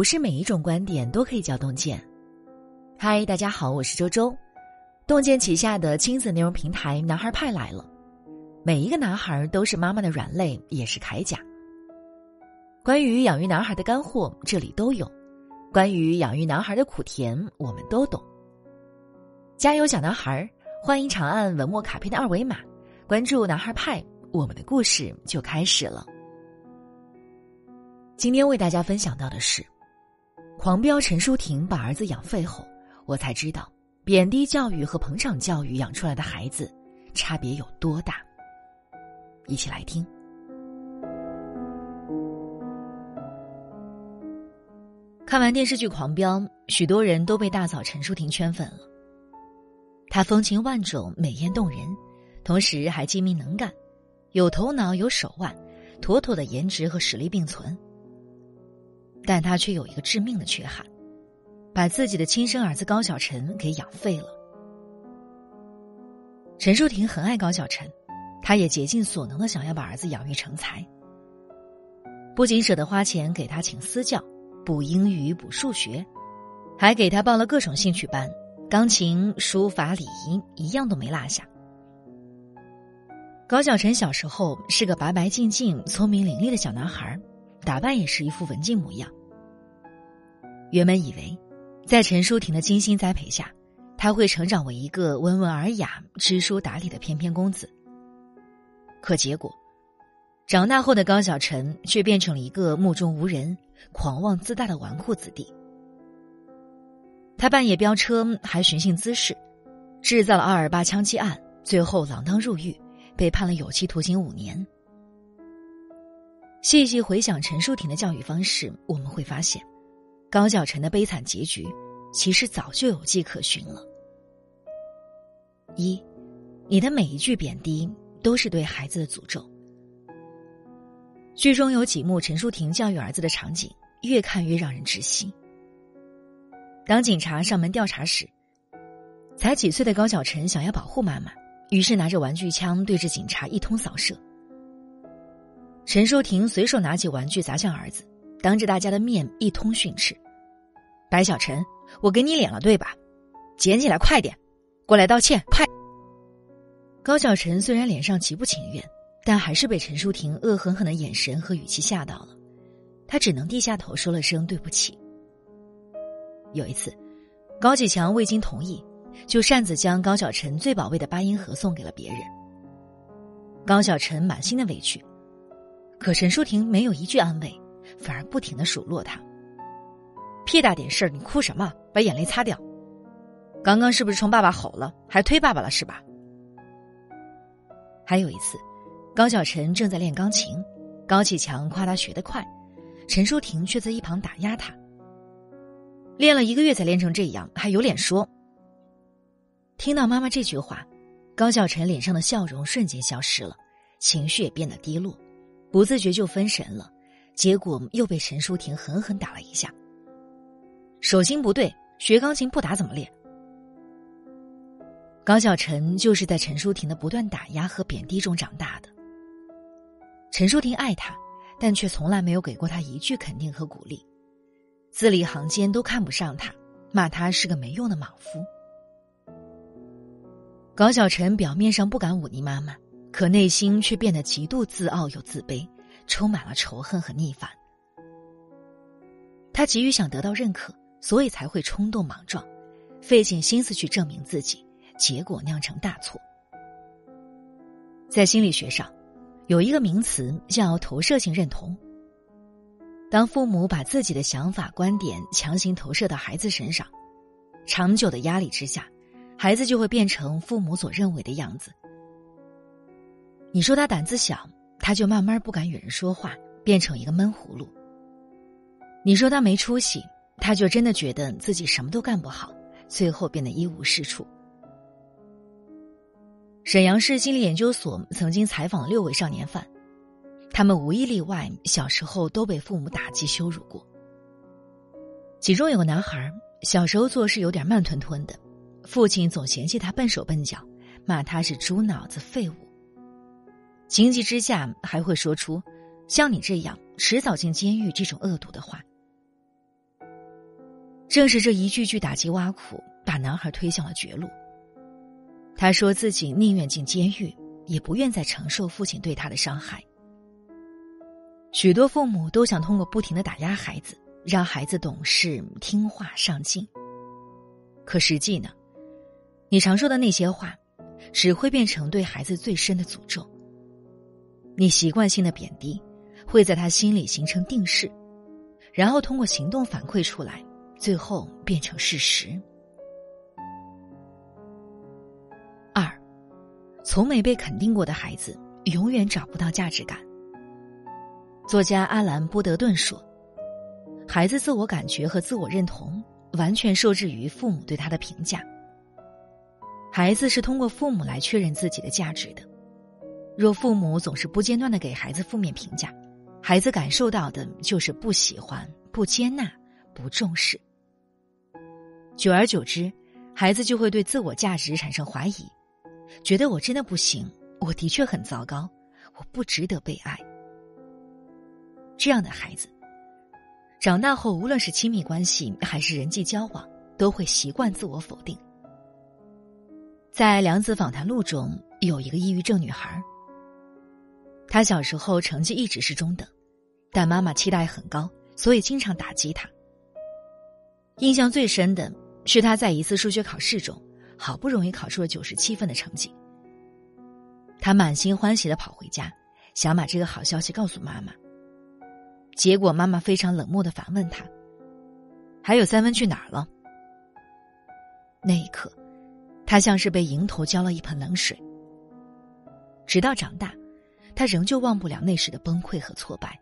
不是每一种观点都可以叫洞见。嗨，大家好，我是周周。洞见旗下的亲子内容平台“男孩派”来了。每一个男孩都是妈妈的软肋，也是铠甲。关于养育男孩的干货，这里都有；关于养育男孩的苦甜，我们都懂。加油，小男孩！欢迎长按文末卡片的二维码，关注“男孩派”，我们的故事就开始了。今天为大家分享到的是，狂飙陈淑婷把儿子养废后，我才知道贬低教育和捧场教育养出来的孩子差别有多大。一起来听。看完电视剧《狂飙》，许多人都被大嫂陈淑婷圈粉了。她风情万种，美艳动人，同时还精明能干，有头脑有手腕，妥妥的颜值和实力并存。但他却有一个致命的缺憾，把自己的亲生儿子高小晨给养废了。陈淑婷很爱高小晨，她也竭尽所能的想要把儿子养育成才，不仅舍得花钱给他请私教，补英语、补数学，还给他报了各种兴趣班，钢琴、书法、礼仪一样都没落下。高小晨小时候是个白白净净、聪明伶俐的小男孩。打扮也是一副文静模样。原本以为，在陈淑婷的精心栽培下，他会成长为一个温文尔雅、知书达理的翩翩公子。可结果，长大后的高小晨却变成了一个目中无人、狂妄自大的纨绔子弟。他半夜飙车，还寻衅滋事，制造了二二八枪击案，最后锒铛入狱，被判了有期徒刑五年。细细回想陈淑婷的教育方式，我们会发现，高小晨的悲惨结局其实早就有迹可循了。一，你的每一句贬低都是对孩子的诅咒。剧中有几幕陈淑婷教育儿子的场景，越看越让人窒息。当警察上门调查时，才几岁的高小晨想要保护妈妈，于是拿着玩具枪对着警察一通扫射。陈淑婷随手拿起玩具砸向儿子，当着大家的面一通训斥：“白小晨，我给你脸了对吧？捡起来快点，过来道歉快！”高小晨虽然脸上极不情愿，但还是被陈淑婷恶狠狠的眼神和语气吓到了，他只能低下头说了声对不起。有一次，高启强未经同意，就擅自将高小晨最宝贝的八音盒送给了别人。高小晨满心的委屈。可陈淑婷没有一句安慰，反而不停的数落他。屁大点事儿，你哭什么？把眼泪擦掉。刚刚是不是冲爸爸吼了，还推爸爸了是吧？还有一次，高小晨正在练钢琴，高启强夸他学得快，陈淑婷却在一旁打压他。练了一个月才练成这样，还有脸说？听到妈妈这句话，高小晨脸上的笑容瞬间消失了，情绪也变得低落。不自觉就分神了，结果又被陈淑婷狠狠打了一下。手心不对，学钢琴不打怎么练？高小晨就是在陈淑婷的不断打压和贬低中长大的。陈淑婷爱他，但却从来没有给过他一句肯定和鼓励，字里行间都看不上他，骂他是个没用的莽夫。高小晨表面上不敢忤逆妈妈。可内心却变得极度自傲又自卑，充满了仇恨和逆反。他急于想得到认可，所以才会冲动莽撞，费尽心思去证明自己，结果酿成大错。在心理学上，有一个名词叫投射性认同。当父母把自己的想法、观点强行投射到孩子身上，长久的压力之下，孩子就会变成父母所认为的样子。你说他胆子小，他就慢慢不敢与人说话，变成一个闷葫芦。你说他没出息，他就真的觉得自己什么都干不好，最后变得一无是处。沈阳市心理研究所曾经采访了六位少年犯，他们无一例外小时候都被父母打击羞辱过。其中有个男孩，小时候做事有点慢吞吞的，父亲总嫌弃他笨手笨脚，骂他是猪脑子废物。情急之下，还会说出“像你这样迟早进监狱”这种恶毒的话。正是这一句句打击挖苦，把男孩推向了绝路。他说自己宁愿进监狱，也不愿再承受父亲对他的伤害。许多父母都想通过不停的打压孩子，让孩子懂事、听话、上进。可实际呢？你常说的那些话，只会变成对孩子最深的诅咒。你习惯性的贬低，会在他心里形成定势，然后通过行动反馈出来，最后变成事实。二，从没被肯定过的孩子，永远找不到价值感。作家阿兰·波德顿说：“孩子自我感觉和自我认同，完全受制于父母对他的评价。孩子是通过父母来确认自己的价值的。若父母总是不间断的给孩子负面评价，孩子感受到的就是不喜欢、不接纳、不重视。久而久之，孩子就会对自我价值产生怀疑，觉得我真的不行，我的确很糟糕，我不值得被爱。”这样的孩子，长大后无论是亲密关系还是人际交往，都会习惯自我否定。在《良子访谈录》中，有一个抑郁症女孩。他小时候成绩一直是中等，但妈妈期待很高，所以经常打击他。印象最深的是他在一次数学考试中，好不容易考出了九十七分的成绩。他满心欢喜的跑回家，想把这个好消息告诉妈妈。结果，妈妈非常冷漠的反问他：“还有三分去哪儿了？”那一刻，他像是被迎头浇了一盆冷水。直到长大，他仍旧忘不了那时的崩溃和挫败。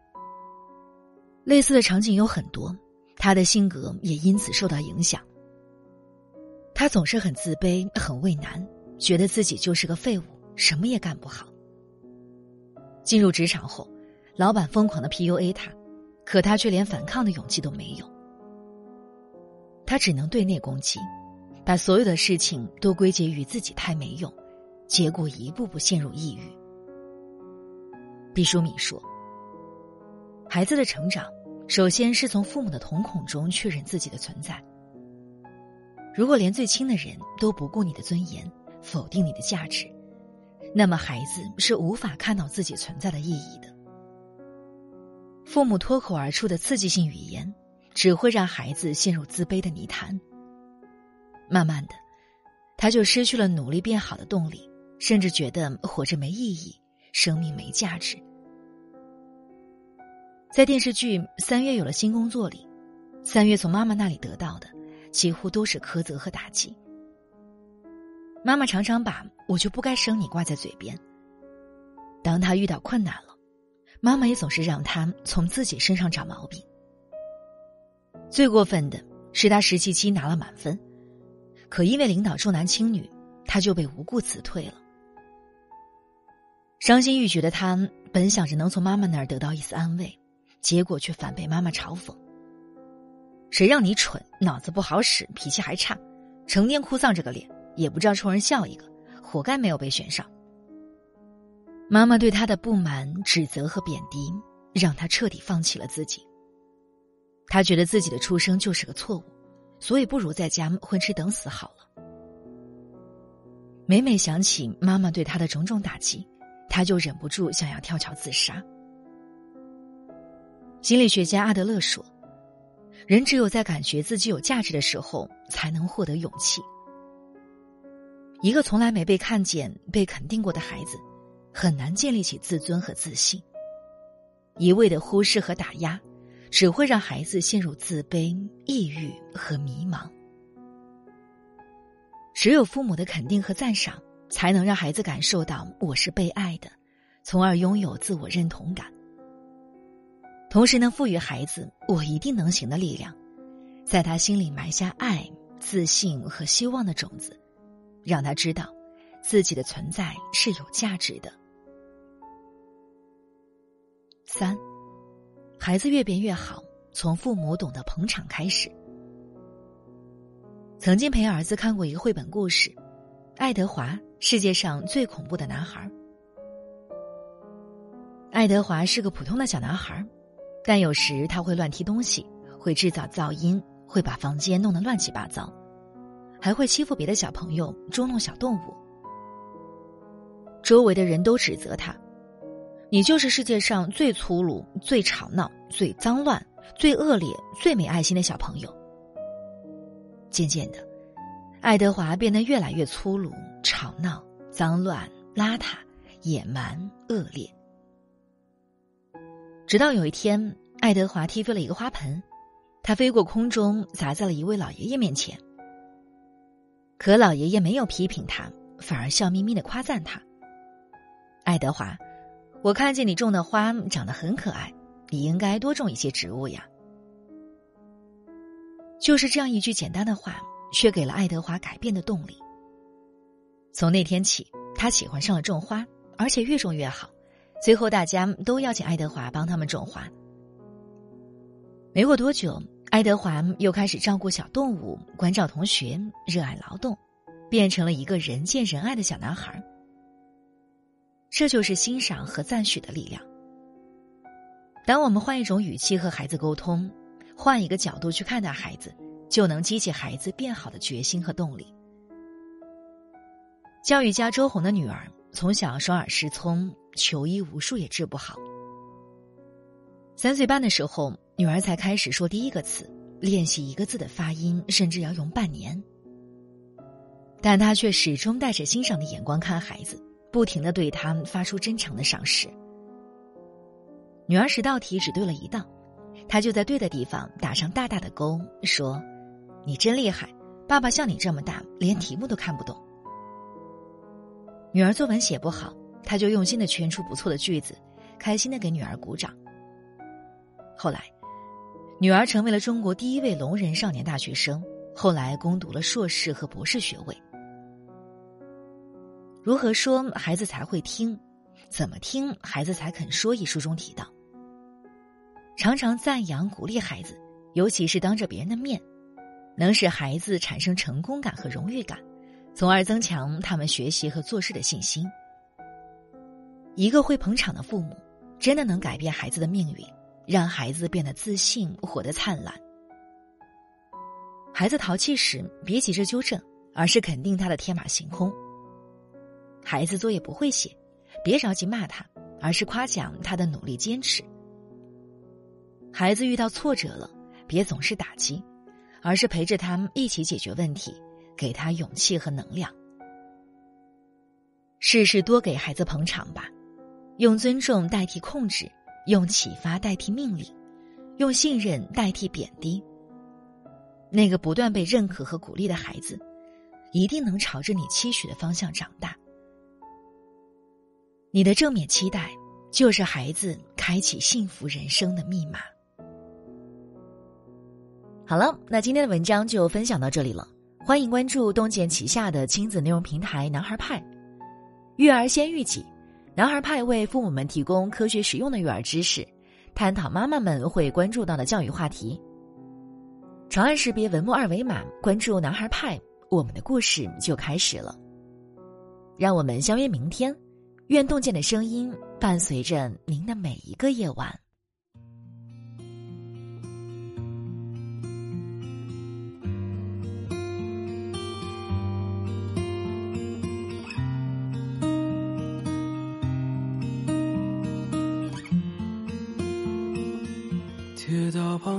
类似的场景有很多，他的性格也因此受到影响。他总是很自卑、很畏难，觉得自己就是个废物，什么也干不好。进入职场后，老板疯狂的 PUA 他。可他却连反抗的勇气都没有，他只能对内攻击，把所有的事情都归结于自己太没用，结果一步步陷入抑郁。毕淑敏说：“孩子的成长，首先是从父母的瞳孔中确认自己的存在。如果连最亲的人都不顾你的尊严，否定你的价值，那么孩子是无法看到自己存在的意义的。”父母脱口而出的刺激性语言，只会让孩子陷入自卑的泥潭。慢慢的，他就失去了努力变好的动力，甚至觉得活着没意义，生命没价值。在电视剧《三月有了新工作》里，三月从妈妈那里得到的，几乎都是苛责和打击。妈妈常常把“我就不该生你”挂在嘴边。当他遇到困难了。妈妈也总是让他从自己身上找毛病。最过分的是，他实习期拿了满分，可因为领导重男轻女，他就被无故辞退了。伤心欲绝的他，本想着能从妈妈那儿得到一丝安慰，结果却反被妈妈嘲讽：“谁让你蠢，脑子不好使，脾气还差，成天哭丧着个脸，也不知道冲人笑一个，活该没有被选上。”妈妈对他的不满、指责和贬低，让他彻底放弃了自己。他觉得自己的出生就是个错误，所以不如在家混吃等死好了。每每想起妈妈对他的种种打击，他就忍不住想要跳桥自杀。心理学家阿德勒说：“人只有在感觉自己有价值的时候，才能获得勇气。”一个从来没被看见、被肯定过的孩子。很难建立起自尊和自信。一味的忽视和打压，只会让孩子陷入自卑、抑郁和迷茫。只有父母的肯定和赞赏，才能让孩子感受到我是被爱的，从而拥有自我认同感。同时，能赋予孩子“我一定能行”的力量，在他心里埋下爱、自信和希望的种子，让他知道自己的存在是有价值的。三，孩子越变越好，从父母懂得捧场开始。曾经陪儿子看过一个绘本故事，《爱德华，世界上最恐怖的男孩》。爱德华是个普通的小男孩，但有时他会乱踢东西，会制造噪音，会把房间弄得乱七八糟，还会欺负别的小朋友，捉弄小动物。周围的人都指责他：“你就是世界上最粗鲁、最吵闹、最脏乱、最恶劣、最没爱心的小朋友。”渐渐的，爱德华变得越来越粗鲁、吵闹、脏乱、邋遢、野蛮、恶劣。直到有一天，爱德华踢飞了一个花盆，他飞过空中，砸在了一位老爷爷面前。可老爷爷没有批评他，反而笑眯眯的夸赞他。爱德华，我看见你种的花长得很可爱，你应该多种一些植物呀。就是这样一句简单的话，却给了爱德华改变的动力。从那天起，他喜欢上了种花，而且越种越好。最后，大家都邀请爱德华帮他们种花。没过多久，爱德华又开始照顾小动物，关照同学，热爱劳动，变成了一个人见人爱的小男孩。这就是欣赏和赞许的力量。当我们换一种语气和孩子沟通，换一个角度去看待孩子，就能激起孩子变好的决心和动力。教育家周红的女儿从小双耳失聪，求医无数也治不好。三岁半的时候，女儿才开始说第一个词，练习一个字的发音，甚至要用半年。但她却始终带着欣赏的眼光看孩子。不停的对他发出真诚的赏识。女儿十道题只对了一道，他就在对的地方打上大大的勾，说：“你真厉害，爸爸像你这么大，连题目都看不懂。”女儿作文写不好，他就用心的圈出不错的句子，开心的给女儿鼓掌。后来，女儿成为了中国第一位聋人少年大学生，后来攻读了硕士和博士学位。如何说孩子才会听？怎么听孩子才肯说？一书中提到，常常赞扬鼓励孩子，尤其是当着别人的面，能使孩子产生成功感和荣誉感，从而增强他们学习和做事的信心。一个会捧场的父母，真的能改变孩子的命运，让孩子变得自信，活得灿烂。孩子淘气时，别急着纠正，而是肯定他的天马行空。孩子作业不会写，别着急骂他，而是夸奖他的努力坚持。孩子遇到挫折了，别总是打击，而是陪着他们一起解决问题，给他勇气和能量。事事多给孩子捧场吧，用尊重代替控制，用启发代替命令，用信任代替贬低。那个不断被认可和鼓励的孩子，一定能朝着你期许的方向长大。你的正面期待，就是孩子开启幸福人生的密码。好了，那今天的文章就分享到这里了。欢迎关注洞见旗下的亲子内容平台“男孩派”，育儿先育己。男孩派为父母们提供科学实用的育儿知识，探讨妈妈们会关注到的教育话题。长按识别文末二维码，关注“男孩派”，我们的故事就开始了。让我们相约明天。愿洞见的声音伴随着您的每一个夜晚。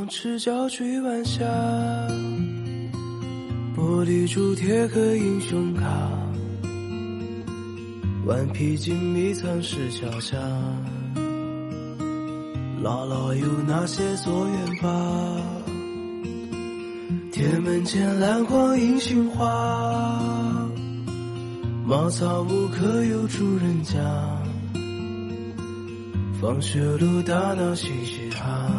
赤脚追晚霞，玻璃珠贴个英雄卡。顽皮筋迷藏石桥下，姥姥有那些作业吧？铁门前蓝黄银杏花，茅草屋可有住人家？放学路打闹嘻嘻哈，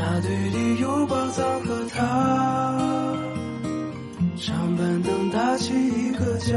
沙堆里有宝藏和他，上板凳搭起一个家。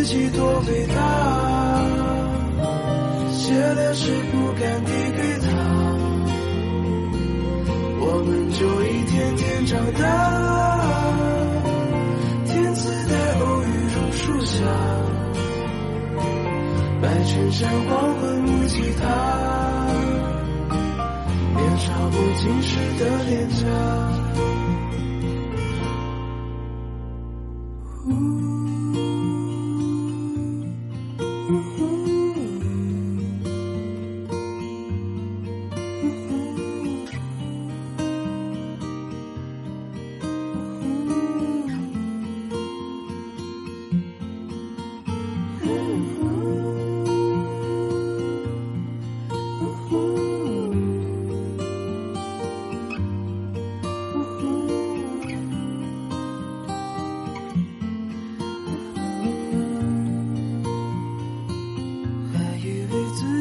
自己多伟大，写的诗不敢递给他，我们就一天天长大。天赐的偶遇榕树下，白衬衫黄昏木吉他，年少不经事的脸颊。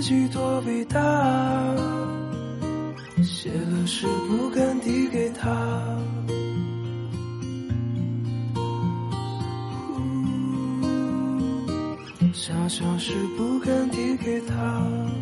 许多伟大，写了诗不敢递给他，想象是不敢递给他。